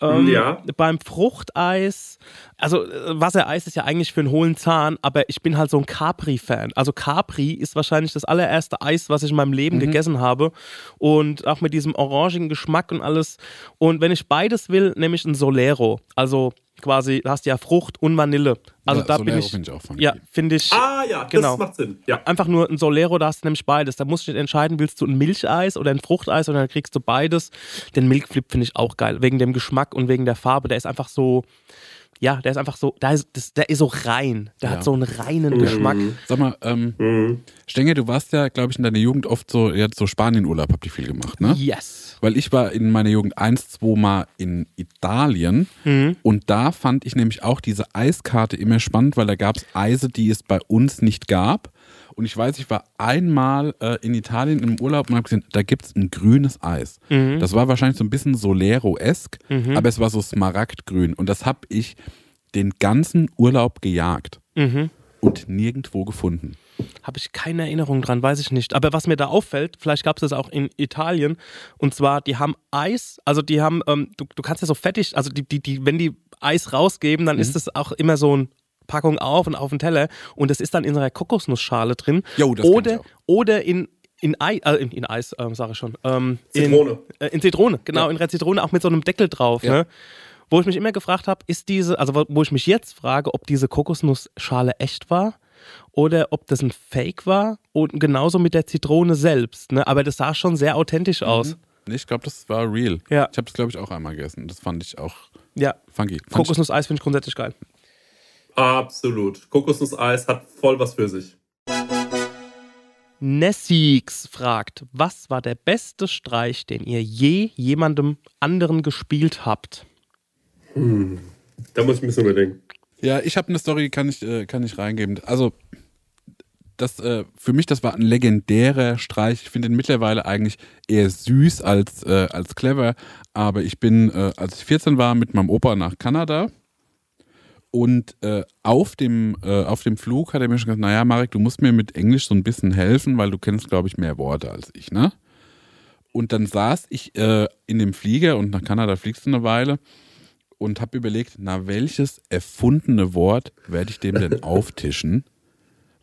Ähm, Mhm. Ja. Beim Fruchteis, also äh, Wassereis ist ja eigentlich für einen hohlen Zahn, aber ich bin halt so ein Capri-Fan. Also Capri ist wahrscheinlich das allererste Eis, was ich in meinem Leben gegessen habe. Und auch mit diesem orangigen Geschmack und alles. Und wenn ich beides will, nehme ich ein Solero. Also quasi, da hast du ja Frucht und Vanille. Also Ja, da Solero bin ich. finde ich auch funky. Ja, finde ich. Ah ja, Genau. das macht Sinn. Ja. Einfach nur ein Solero, da hast du nämlich beides. Da musst du dich entscheiden, willst du ein Milcheis oder ein Fruchteis und dann kriegst du beides. Den Milkflip finde ich auch geil, wegen dem Geschmack und wegen der Farbe. Der ist einfach so, ja, der ist einfach so, der ist, das, der ist so rein. Der Ja. hat so einen reinen Geschmack. Sag mal, ähm, Mhm. Stenger, du warst ja, glaube ich, in deiner Jugend oft so, ja, so Spanienurlaub habt ihr viel gemacht, ne? Yes. Weil ich war in meiner Jugend eins, zwei Mal in Italien Mhm. und da fand ich nämlich auch diese Eiskarte immer spannend, weil da gab es Eise, die es bei uns nicht gab. Und ich weiß, ich war einmal äh, in Italien im Urlaub und habe gesehen, da gibt es ein grünes Eis. Mhm. Das war wahrscheinlich so ein bisschen Solero-esk, aber es war so smaragdgrün. Und das habe ich den ganzen Urlaub gejagt Mhm. und nirgendwo gefunden. Habe ich keine Erinnerung dran, weiß ich nicht. Aber was mir da auffällt, vielleicht gab es das auch in Italien, und zwar, die haben Eis, also die haben, ähm, du, du kannst ja so fettig, also die, die, die, wenn die Eis rausgeben, dann ist das auch immer so ein Packung auf und auf den Teller und das ist dann in einer Kokosnussschale drin. Jo, das oder, oder in, in, Ei, äh, in, in Eis, ähm, sage ich schon. Ähm, Zitrone. In, äh, in Zitrone, genau, Ja. in der Zitrone auch mit so einem Deckel drauf. Ja. Ne? Wo ich mich immer gefragt habe, ist diese, also wo- ich mich jetzt frage, ob diese Kokosnussschale echt war oder ob das ein Fake war und genauso mit der Zitrone selbst. Ne? Aber das sah schon sehr authentisch aus. Nee, Ich glaube, das war real. Ja. Ich habe es, glaube ich, auch einmal gegessen. Das fand ich auch Ja, funky. Kokosnusseis finde ich grundsätzlich geil. Absolut. Kokosnusseis hat voll was für sich. Nessix fragt, was war der beste Streich, den ihr je jemandem anderen gespielt habt? Da muss ich ein bisschen überlegen. ja, ich habe eine Story, kann ich, äh, kann ich reingeben. Also, das, äh, für mich, das war ein legendärer Streich. Ich finde ihn mittlerweile eigentlich eher süß als, äh, als clever. Aber ich bin, als ich 14 war, mit meinem Opa nach Kanada. Und äh, auf, dem, äh, auf dem Flug hat er mir schon gesagt, naja, Marek, du musst mir mit Englisch so ein bisschen helfen, weil du kennst, glaube ich, mehr Worte als ich, ne? Und dann saß ich äh, in dem Flieger und nach Kanada fliegst du eine Weile und habe überlegt, na, welches erfundene Wort werde ich dem denn auftischen,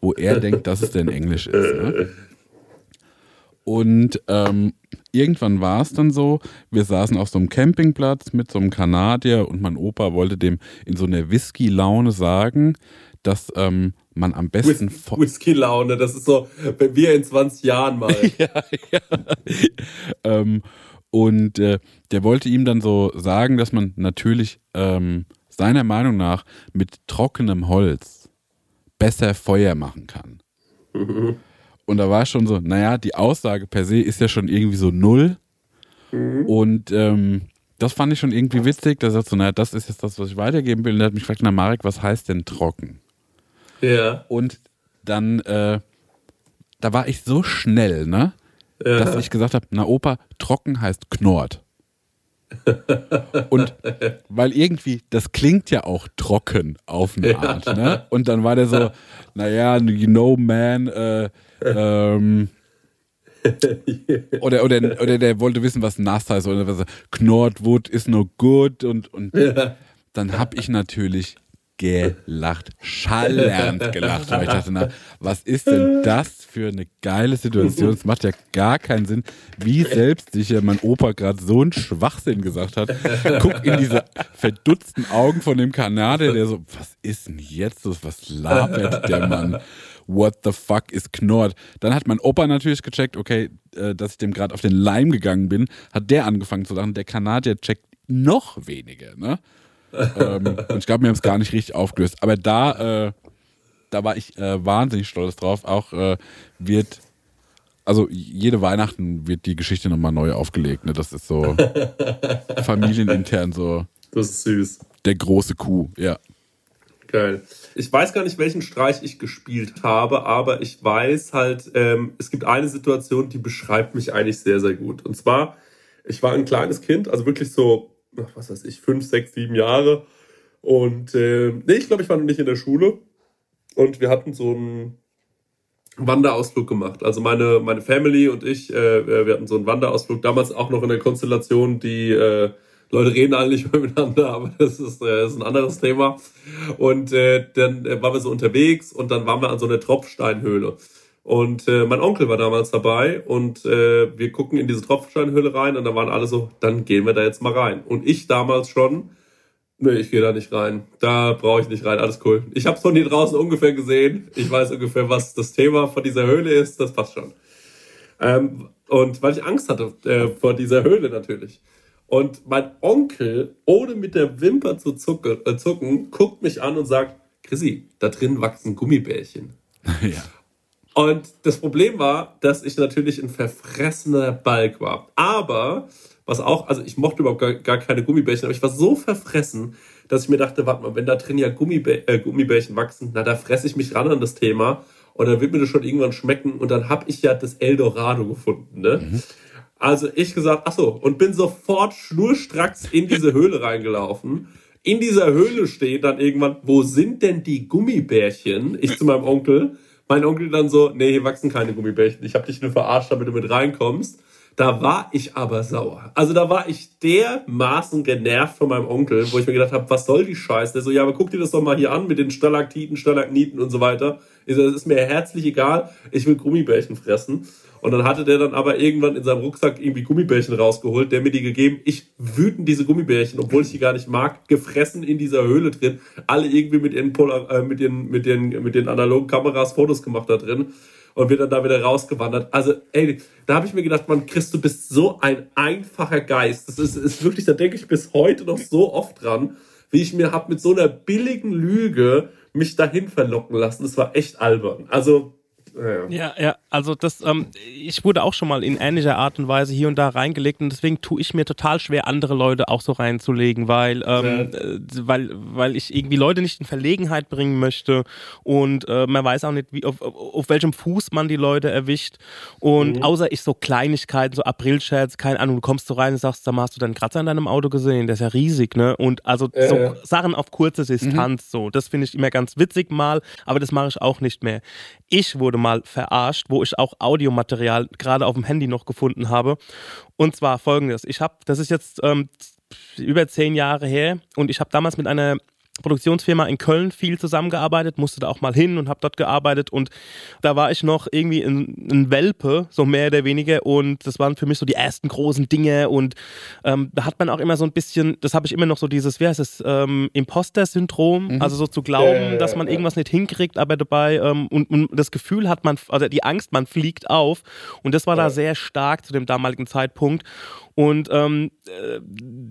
wo er denkt, dass es denn Englisch ist. Ne? Und ähm, irgendwann war es dann so, wir saßen auf so einem Campingplatz mit so einem Kanadier und mein Opa wollte dem in so einer Whisky-Laune sagen, dass ähm, man am besten... Whis Whisky-Laune, das ist so, wenn wir in 20 Jahren mal. ja, ja. ähm, und äh, der wollte ihm dann so sagen, dass man natürlich ähm, seiner Meinung nach mit trockenem Holz besser Feuer machen kann. Und da war schon so, naja, die Aussage per se ist ja schon irgendwie so null. Und ähm, das fand ich schon irgendwie witzig. Da sagt so, naja, das ist jetzt das, was ich weitergeben will. Und er hat mich gefragt, na Marek, was heißt denn trocken? Ja. Und dann, äh, da war ich so schnell, ne? Dass ich gesagt habe, na Opa, trocken heißt knurrt. Und weil irgendwie, das klingt ja auch trocken auf eine Art, ne? Und dann war der so, naja, you know, man, äh, ähm, oder, oder, oder der wollte wissen, was nass heißt, oder was knurrt wood is no good und, und dann habe ich natürlich gelacht, schallernd gelacht, weil ich dachte, na, was ist denn das für eine geile Situation? Es macht ja gar keinen Sinn, wie selbstsicher mein Opa gerade so einen Schwachsinn gesagt hat. Guck in diese verdutzten Augen von dem Kanadier, der so, was ist denn jetzt los? Was labert der Mann? What the fuck ist Knord? Dann hat mein Opa natürlich gecheckt, okay, äh, dass ich dem gerade auf den Leim gegangen bin, hat der angefangen zu lachen. Der Kanadier checkt noch weniger, ne? Ähm, und ich glaube, wir haben es gar nicht richtig aufgelöst. Aber da, äh, da war ich äh, wahnsinnig stolz drauf. Auch äh, wird, also jede Weihnachten wird die Geschichte nochmal neu aufgelegt. Ne? Das ist so familienintern so Das ist süß. der große Kuh, ja. Geil. Ich weiß gar nicht, welchen Streich ich gespielt habe, aber ich weiß halt, ähm, es gibt eine Situation, die beschreibt mich eigentlich sehr, sehr gut. Und zwar, ich war ein kleines Kind, also wirklich so, was weiß ich, fünf, sechs, sieben Jahre. Und äh, nee, ich glaube, ich war noch nicht in der Schule. Und wir hatten so einen Wanderausflug gemacht. Also meine, meine Family und ich, äh, wir hatten so einen Wanderausflug, damals auch noch in der Konstellation, die äh, Leute reden mehr miteinander, aber das ist, äh, ist ein anderes Thema. Und äh, dann äh, waren wir so unterwegs und dann waren wir an so einer Tropfsteinhöhle. Und äh, mein Onkel war damals dabei und äh, wir gucken in diese Tropfsteinhöhle rein und da waren alle so, dann gehen wir da jetzt mal rein. Und ich damals schon, nee, ich gehe da nicht rein. Da brauche ich nicht rein, alles cool. Ich habe von hier draußen ungefähr gesehen. Ich weiß ungefähr, was das Thema von dieser Höhle ist. Das passt schon. Ähm, und weil ich Angst hatte äh, vor dieser Höhle natürlich. Und mein Onkel, ohne mit der Wimper zu zucken, äh, zucken guckt mich an und sagt, Chrissy, da drin wachsen Gummibärchen. ja. Und das Problem war, dass ich natürlich ein verfressener Balk war. Aber, was auch, also ich mochte überhaupt gar, gar keine Gummibärchen, aber ich war so verfressen, dass ich mir dachte, warte mal, wenn da drin ja Gummibär, äh, Gummibärchen wachsen, na, da fresse ich mich ran an das Thema und dann wird mir das schon irgendwann schmecken und dann habe ich ja das Eldorado gefunden, ne? Also ich gesagt, ach so, und bin sofort schnurstracks in diese Höhle reingelaufen. In dieser Höhle steht dann irgendwann, wo sind denn die Gummibärchen? Ich zu meinem Onkel. Mein Onkel dann so, nee, hier wachsen keine Gummibärchen. Ich habe dich nur verarscht, damit du mit reinkommst. Da war ich aber sauer. Also da war ich dermaßen genervt von meinem Onkel, wo ich mir gedacht habe, was soll die Scheiße? Der so, ja, aber guck dir das doch mal hier an mit den Stalaktiten, Stalagniten und so weiter. Ich so, das ist mir herzlich egal. Ich will Gummibärchen fressen. Und dann hatte der dann aber irgendwann in seinem Rucksack irgendwie Gummibärchen rausgeholt, der mir die gegeben. Ich wütend diese Gummibärchen, obwohl ich die gar nicht mag, gefressen in dieser Höhle drin. Alle irgendwie mit ihren, Polar, äh, mit ihren, mit den, mit den analogen Kameras Fotos gemacht da drin und bin dann da wieder rausgewandert. Also, ey, da habe ich mir gedacht, man, Chris, du bist so ein einfacher Geist. Das ist, ist wirklich, da denke ich bis heute noch so oft dran, wie ich mir hab mit so einer billigen Lüge mich dahin verlocken lassen. Das war echt albern. Also, ja. Ja, ja, also das, ähm, ich wurde auch schon mal in ähnlicher Art und Weise hier und da reingelegt und deswegen tue ich mir total schwer, andere Leute auch so reinzulegen, weil, ähm, Ja. äh, weil, weil ich irgendwie Leute nicht in Verlegenheit bringen möchte und äh, man weiß auch nicht, wie, auf, auf, welchem Fuß man die Leute erwischt und Mhm. außer ich so Kleinigkeiten, so Aprilscherz, keine Ahnung, du kommst so rein und sagst, sag mal, hast du deinen Kratzer in deinem Auto gesehen? Der ist ja riesig, ne? Und also Ja, so ja. Sachen auf kurze Distanz, so, das finde ich immer ganz witzig mal, aber das mache ich auch nicht mehr. Ich wurde mal verarscht, wo ich auch Audiomaterial gerade auf dem Handy noch gefunden habe. Und zwar folgendes: Ich habe, das ist jetzt ähm, über zehn Jahre her, und ich habe damals mit einer Produktionsfirma in Köln viel zusammengearbeitet, musste da auch mal hin und habe dort gearbeitet. Und da war ich noch irgendwie ein, ein Welpe, so mehr oder weniger. Und das waren für mich so die ersten großen Dinge. Und ähm, da hat man auch immer so ein bisschen, das habe ich immer noch so dieses, wie heißt es, ähm, Imposter-Syndrom, also so zu glauben, Ja, ja, ja, dass man ja. irgendwas nicht hinkriegt, aber dabei ähm, und, und das Gefühl hat man, also die Angst, man fliegt auf. Und das war da sehr stark zu dem damaligen Zeitpunkt und ähm, äh,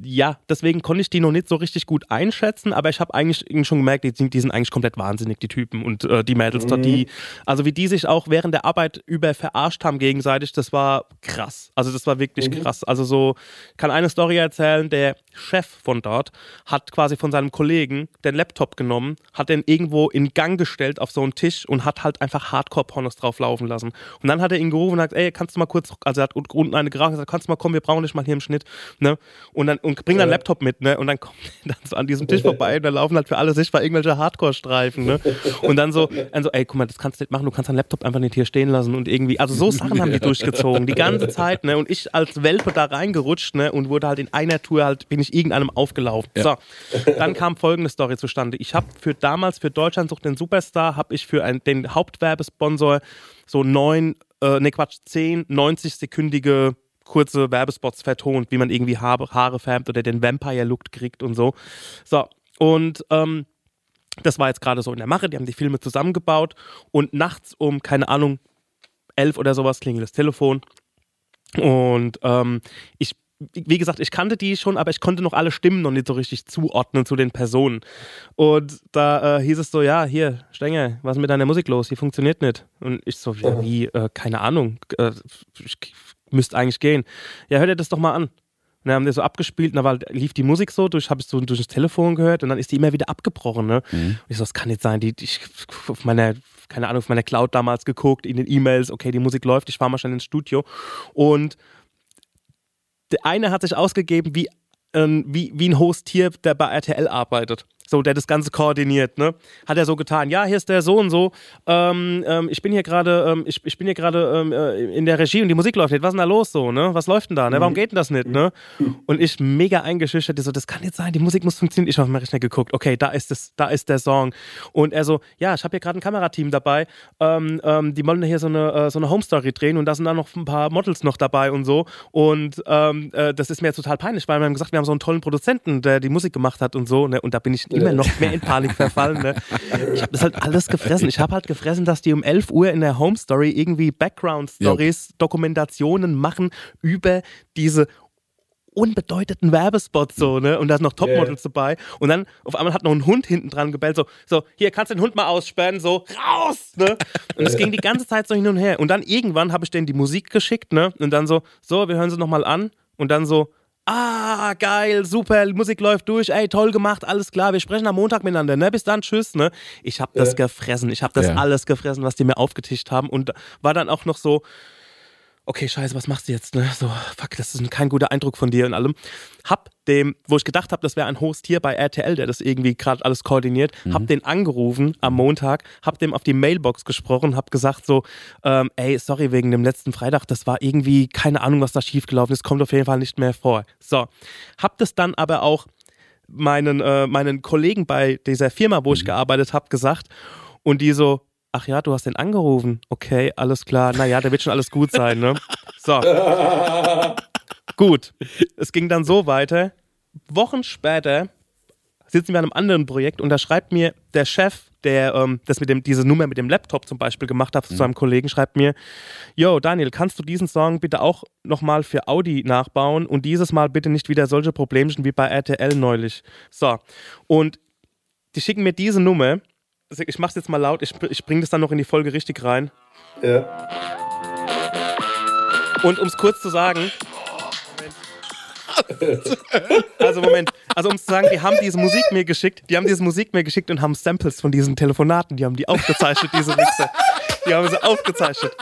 ja, deswegen konnte ich die noch nicht so richtig gut einschätzen, aber ich habe eigentlich schon gemerkt, die, sind- die sind eigentlich komplett wahnsinnig, die Typen und äh, die Mädels dort, die, also wie die sich auch während der Arbeit über verarscht haben gegenseitig, das war krass. Also das war wirklich krass. Also so, ich kann eine Story erzählen, der Chef von dort hat quasi von seinem Kollegen den Laptop genommen, hat den irgendwo in Gang gestellt auf so einen Tisch und hat halt einfach Hardcore-Pornos drauf laufen lassen. Und dann hat er ihn gerufen und sagt, ey, kannst du mal kurz, also er hat unten eine geraucht und gesagt, kannst du mal kommen, wir brauchen dich mal hier im Schnitt, ne? Und dann, und bring deinen Ja. Laptop mit, ne? Und dann kommt dann so an diesem Tisch vorbei und da laufen halt für alle sichtbar irgendwelche Hardcore-Streifen, ne? Und dann so, dann so, ey, guck mal, das kannst du nicht machen, du kannst deinen Laptop einfach nicht hier stehen lassen und irgendwie, also so Sachen haben die durchgezogen, die ganze Zeit, ne? Und ich als Welpe da reingerutscht, ne? Und wurde halt in einer Tour halt, bin ich irgendeinem aufgelaufen. So, dann kam folgende Story zustande. Ich habe für damals, für Deutschland sucht den Superstar, habe ich für ein, den Hauptwerbesponsor so neun, äh, ne Quatsch, zehn 90-sekündige kurze Werbespots vertont, wie man irgendwie Haare, Haare färbt oder den Vampire-Look kriegt und so. So, und ähm, das war jetzt gerade so in der Mache, die haben die Filme zusammengebaut und nachts um, keine Ahnung, elf oder sowas klingelt das Telefon und ähm, ich, wie gesagt, ich kannte die schon, aber ich konnte noch alle Stimmen noch nicht so richtig zuordnen zu den Personen. Und da äh, hieß es so, ja, hier, Stenger, was ist mit deiner Musik los? Die funktioniert nicht. Und ich so, ja, wie, äh, keine Ahnung, äh, ich müsste eigentlich gehen. Ja, hört ihr das doch mal an. Und dann haben die so abgespielt und da war, lief die Musik so, durch, habe ich so durch das Telefon gehört und dann ist die immer wieder abgebrochen. Ne? Und ich so, das kann nicht sein. Die, die, ich auf meiner, keine Ahnung, auf meiner Cloud damals geguckt, in den E-Mails, okay, die Musik läuft, ich fahre mal schnell ins Studio. Und der eine hat sich ausgegeben wie, ähm, wie, wie ein Host hier, der bei RTL arbeitet. So, der das Ganze koordiniert, ne? Hat er so getan, ja, hier ist der so und so. Ähm, ähm, ich bin hier gerade, ähm, ich, ich bin hier gerade ähm, äh, in der Regie und die Musik läuft nicht. Was ist denn da los so, ne? Was läuft denn da? Ne? Warum geht denn das nicht, ne? Und ich mega eingeschüchtert, so, das kann nicht sein, die Musik muss funktionieren. Ich habe auf meinen Rechner geguckt, okay, da ist es, da ist der Song. Und er so, ja, ich habe hier gerade ein Kamerateam dabei. Ähm, ähm, die wollen hier so eine, äh, so eine Home Story drehen und da sind dann noch ein paar Models noch dabei und so. Und äh, das ist mir total peinlich, weil wir haben gesagt, wir haben so einen tollen Produzenten, der die Musik gemacht hat und so. Ne? Und da bin ich immer noch mehr in Panik verfallen. Ne? Ich habe das halt alles gefressen. Ich habe halt gefressen, dass die um 11 Uhr in der Home Story irgendwie Background Stories, Dokumentationen machen über diese unbedeutenden Werbespot so, ne? Und da sind noch Topmodels dabei. Und dann auf einmal hat noch ein Hund hinten dran gebellt, so, so, hier kannst du den Hund mal aussperren, so, raus, ne? Und es ging die ganze Zeit so hin und her. Und dann irgendwann habe ich denen die Musik geschickt, ne? Und dann so, so, wir hören sie nochmal an. Und dann so, ah, geil, super, Musik läuft durch, ey, toll gemacht, alles klar, wir sprechen am Montag miteinander, ne? Bis dann, tschüss, ne? Ich habe das Ja. gefressen, ich habe das Ja. alles gefressen, was die mir aufgetischt haben. Und war dann auch noch so, okay, scheiße, was machst du jetzt? Ne? So, fuck, das ist kein guter Eindruck von dir und allem. Hab dem, wo ich gedacht habe, das wäre ein Host hier bei RTL, der das irgendwie gerade alles koordiniert, hab den angerufen am Montag, hab dem auf die Mailbox gesprochen, hab gesagt so, ähm, ey, sorry wegen dem letzten Freitag, das war irgendwie, keine Ahnung, was da schiefgelaufen ist, kommt auf jeden Fall nicht mehr vor. So, hab das dann aber auch meinen, äh, meinen Kollegen bei dieser Firma, wo ich gearbeitet habe, gesagt und die so, ach ja, du hast den angerufen. Okay, alles klar. Naja, da wird schon alles gut sein, ne? So. gut. Es ging dann so weiter. Wochen später sitzen wir an einem anderen Projekt und da schreibt mir der Chef, der ähm, das mit dem, diese Nummer mit dem Laptop zum Beispiel gemacht hat, zu seinem Kollegen, schreibt mir, Yo, Daniel, kannst du diesen Song bitte auch nochmal für Audi nachbauen und dieses Mal bitte nicht wieder solche Problemchen wie bei RTL neulich. So. Und die schicken mir diese Nummer. Ich mach's jetzt mal laut, ich, ich bringe das dann noch in die Folge richtig rein. Ja. Und um es kurz zu sagen. Also Moment, also um zu sagen, die haben diese Musik mir geschickt, die haben diese Musik mir geschickt und haben Samples von diesen Telefonaten, die haben die aufgezeichnet, diese Mixer. Die haben sie aufgezeichnet.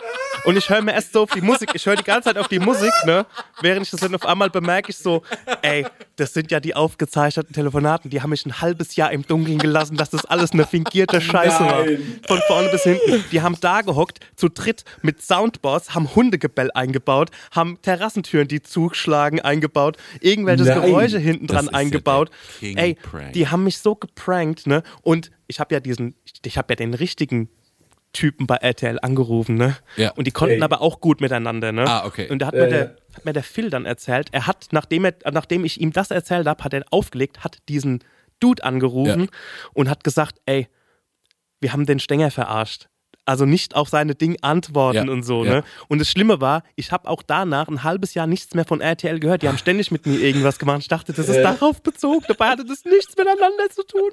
Und ich höre mir erst so auf die Musik, ich höre die ganze Zeit auf die Musik, ne? Während ich das dann auf einmal bemerke ich so, ey, das sind ja die aufgezeichneten Telefonaten, die haben mich ein halbes Jahr im Dunkeln gelassen, dass das alles eine fingierte Scheiße war. Nein. Von vorne bis hinten. Die haben da gehockt, zu dritt mit Soundboards, haben Hundegebell eingebaut, haben Terrassentüren, die zuschlagen, eingebaut, irgendwelche Nein. Geräusche hinten dran ja eingebaut. King Ey, die haben mich so geprankt, ne? Und ich habe ja diesen, ich habe ja den richtigen Typen bei RTL angerufen, ne? Ja. Und die konnten Ey. aber auch gut miteinander, ne? Ah, okay. Und da hat, Ja, mir der, ja. hat mir der Phil dann erzählt, er hat, nachdem, er, nachdem ich ihm das erzählt habe, hat er aufgelegt, hat diesen Dude angerufen Ja. und hat gesagt, ey, wir haben den Stenger verarscht. Also nicht auf seine Ding antworten Ja, und so, ja. ne? Und das Schlimme war, ich habe auch danach ein halbes Jahr nichts mehr von RTL gehört. Die haben ständig mit mir irgendwas gemacht. Ich dachte, das ist Ja. darauf bezogen. Dabei hatte das nichts miteinander zu tun.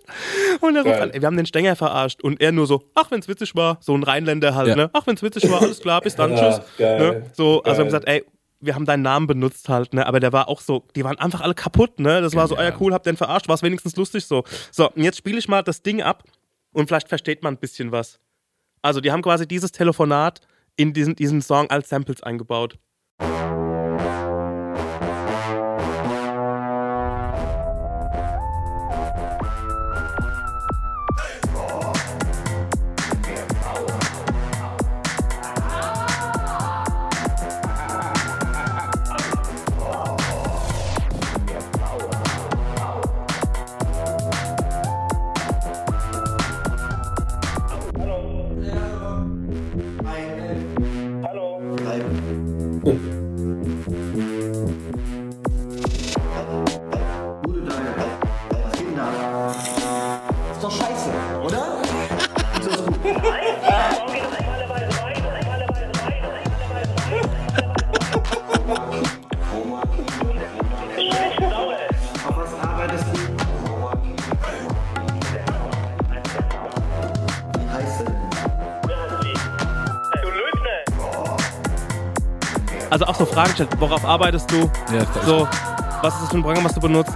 Und er ruft Geil. an, ey, wir haben den Stenger verarscht. Und er nur so, ach, wenn's witzig war. So ein Rheinländer halt, Ja. ne? Ach, wenn's witzig war, alles klar, bis dann, tschüss. geil. Ne? So, also Geil. haben gesagt, ey, wir haben deinen Namen benutzt halt, ne? Aber der war auch so, die waren einfach alle kaputt, ne? Das war so, ah ja, cool, hab den verarscht, war wenigstens lustig so. So, und jetzt spiele ich mal das Ding ab und vielleicht versteht man ein bisschen was. Also, die haben quasi dieses Telefonat in diesen, diesen Song als Samples eingebaut. Also auch so Fragen gestellt, worauf arbeitest du? Ja, So, was ist das für ein Programm, was du benutzt?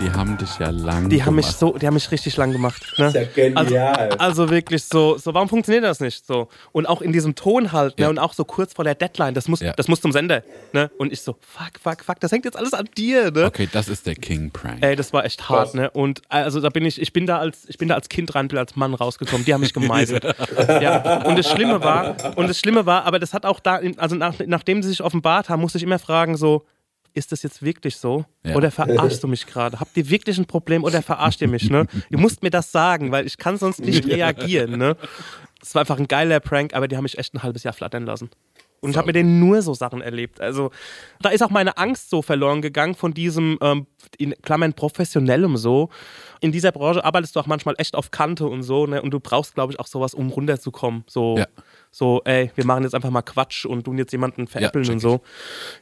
Die haben dich ja lang Die haben mich gemacht. so, die haben mich richtig lang gemacht. Ne? Ist ja genial. Also, also wirklich so, so, warum funktioniert das nicht so? Und auch in diesem Ton halt, ne? Ja. Und auch so kurz vor der Deadline, das muss, Ja. das muss zum Sender, ne? Und ich so, fuck, fuck, fuck, das hängt jetzt alles an dir, ne? Okay, das ist der King Prank. Ey, das war echt hart, ne? Und also da bin ich, ich bin da als, ich bin da als Kind rein, bin als Mann rausgekommen. Die haben mich gemeißelt. ja. Und das Schlimme war, und das Schlimme war, aber das hat auch da, also nach, nachdem sie sich offenbart haben, musste ich immer fragen, so, ist das jetzt wirklich so? Ja. Oder verarschst du mich gerade? Habt ihr wirklich ein Problem oder verarscht ihr mich, ne? Ihr müsst mir das sagen, weil ich kann sonst nicht reagieren, ne? Das war einfach ein geiler Prank, aber die haben mich echt ein halbes Jahr flattern lassen. Und ich habe mit denen nur so Sachen erlebt. Also da ist auch meine Angst so verloren gegangen von diesem, ähm, in Klammern, professionellem so. In dieser Branche arbeitest du auch manchmal echt auf Kante und so, ne? Und du brauchst, glaube ich, auch sowas, um runterzukommen. So, Ja. So, ey, wir machen jetzt einfach mal Quatsch und tun jetzt jemanden veräppeln check und so.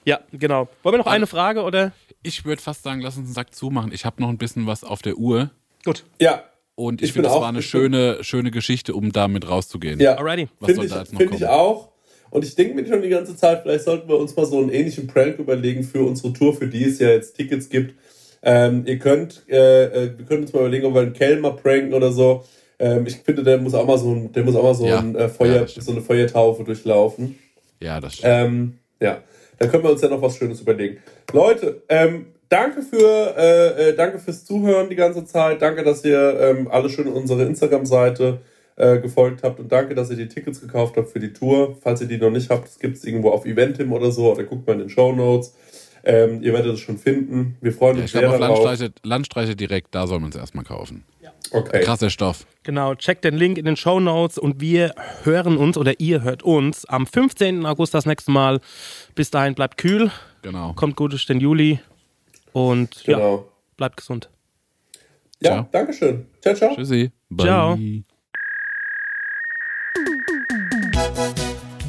Ja, genau. Wollen wir noch eine Frage oder? Ich würde fast sagen, lass uns einen Sack zumachen. Ich habe noch ein bisschen was auf der Uhr. Gut. Ja. Und ich, Ich finde, das auch- war eine bin- schöne, schöne Geschichte, um damit rauszugehen. Ja. Alrighty. Was Finde soll ich, da jetzt noch find ich kommen? auch. Und ich denke mir schon die ganze Zeit, vielleicht sollten wir uns mal so einen ähnlichen Prank überlegen für unsere Tour, für die es ja jetzt Tickets gibt. Ähm, ihr könnt, äh, äh, wir können uns mal überlegen, ob wir einen Kellner pranken oder so. Ähm, ich finde, der muss auch mal so der muss auch mal so, Ja. ein, äh, Feuer, Ja, so eine Feuertaufe durchlaufen. Ja, das stimmt. Ähm, ja, da können wir uns ja noch was Schönes überlegen. Leute, ähm, danke für äh, äh, danke fürs Zuhören die ganze Zeit. Danke, dass ihr ähm, alle schön unsere Instagram-Seite äh, gefolgt habt und danke, dass ihr die Tickets gekauft habt für die Tour. Falls ihr die noch nicht habt, das gibt es irgendwo auf Eventim oder so oder guckt mal in den Show Notes. Ähm, ihr werdet es schon finden. Wir freuen Ja, uns ich glaube, sehr auf darauf. Landstreiche, Landstreiche direkt, da soll man es erstmal kaufen. Okay. Krasser Stoff. Genau, checkt den Link in den Show Notes und wir hören uns oder ihr hört uns am 15. August das nächste Mal. Bis dahin bleibt kühl, Genau. kommt gut durch den Juli und ja, Genau. bleibt gesund. Ja, Ciao. Dankeschön. Ciao, ciao. Tschüssi. Bye. Ciao.